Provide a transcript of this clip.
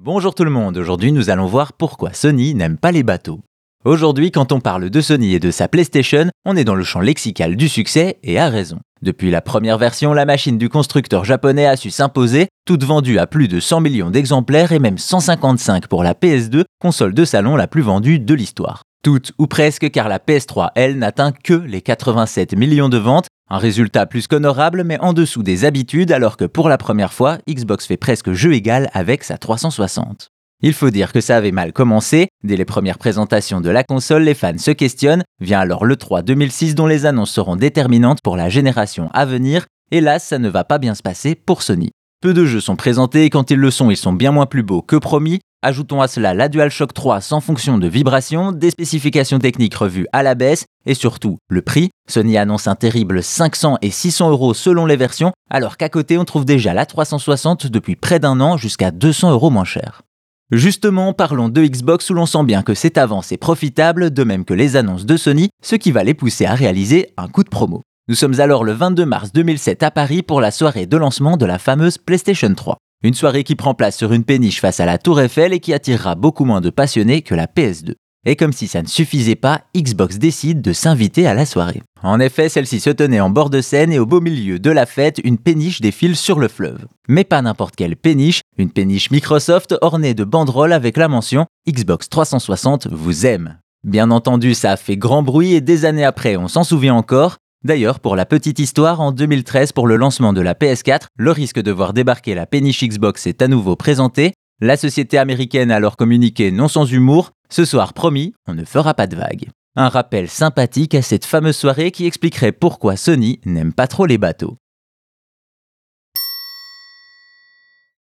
Bonjour tout le monde, aujourd'hui nous allons voir pourquoi Sony n'aime pas les bateaux. Aujourd'hui, quand on parle de Sony et de sa PlayStation, on est dans le champ lexical du succès et à raison. Depuis la première version, la machine du constructeur japonais a su s'imposer, toute vendue à plus de 100 millions d'exemplaires et même 155 pour la PS2, console de salon la plus vendue de l'histoire. Toutes ou presque car la PS3, elle, n'atteint que les 87 millions de ventes, un résultat plus qu'honorable mais en dessous des habitudes alors que pour la première fois, Xbox fait presque jeu égal avec sa 360. Il faut dire que ça avait mal commencé, dès les premières présentations de la console, les fans se questionnent, vient alors le 3 2006 dont les annonces seront déterminantes pour la génération à venir, hélas ça ne va pas bien se passer pour Sony. Peu de jeux sont présentés et quand ils le sont, ils sont bien moins plus beaux que promis. Ajoutons à cela la DualShock 3 sans fonction de vibration, des spécifications techniques revues à la baisse et surtout le prix. Sony annonce un terrible 500 et 600 euros selon les versions, alors qu'à côté on trouve déjà la 360 depuis près d'un an jusqu'à 200 euros moins cher. Justement, parlons de Xbox où l'on sent bien que cette avance est profitable, de même que les annonces de Sony, ce qui va les pousser à réaliser un coup de promo. Nous sommes alors le 22 mars 2007 à Paris pour la soirée de lancement de la fameuse PlayStation 3. Une soirée qui prend place sur une péniche face à la Tour Eiffel et qui attirera beaucoup moins de passionnés que la PS2. Et comme si ça ne suffisait pas, Xbox décide de s'inviter à la soirée. En effet, celle-ci se tenait en bord de Seine et au beau milieu de la fête, une péniche défile sur le fleuve. Mais pas n'importe quelle péniche, une péniche Microsoft ornée de banderoles avec la mention Xbox 360 vous aime. Bien entendu, ça a fait grand bruit et des années après, on s'en souvient encore, D'ailleurs, pour la petite histoire, en 2013, pour le lancement de la PS4, le risque de voir débarquer la péniche Xbox est à nouveau présenté. La société américaine a alors communiqué non sans humour Ce soir, promis, on ne fera pas de vagues. Un rappel sympathique à cette fameuse soirée qui expliquerait pourquoi Sony n'aime pas trop les bateaux.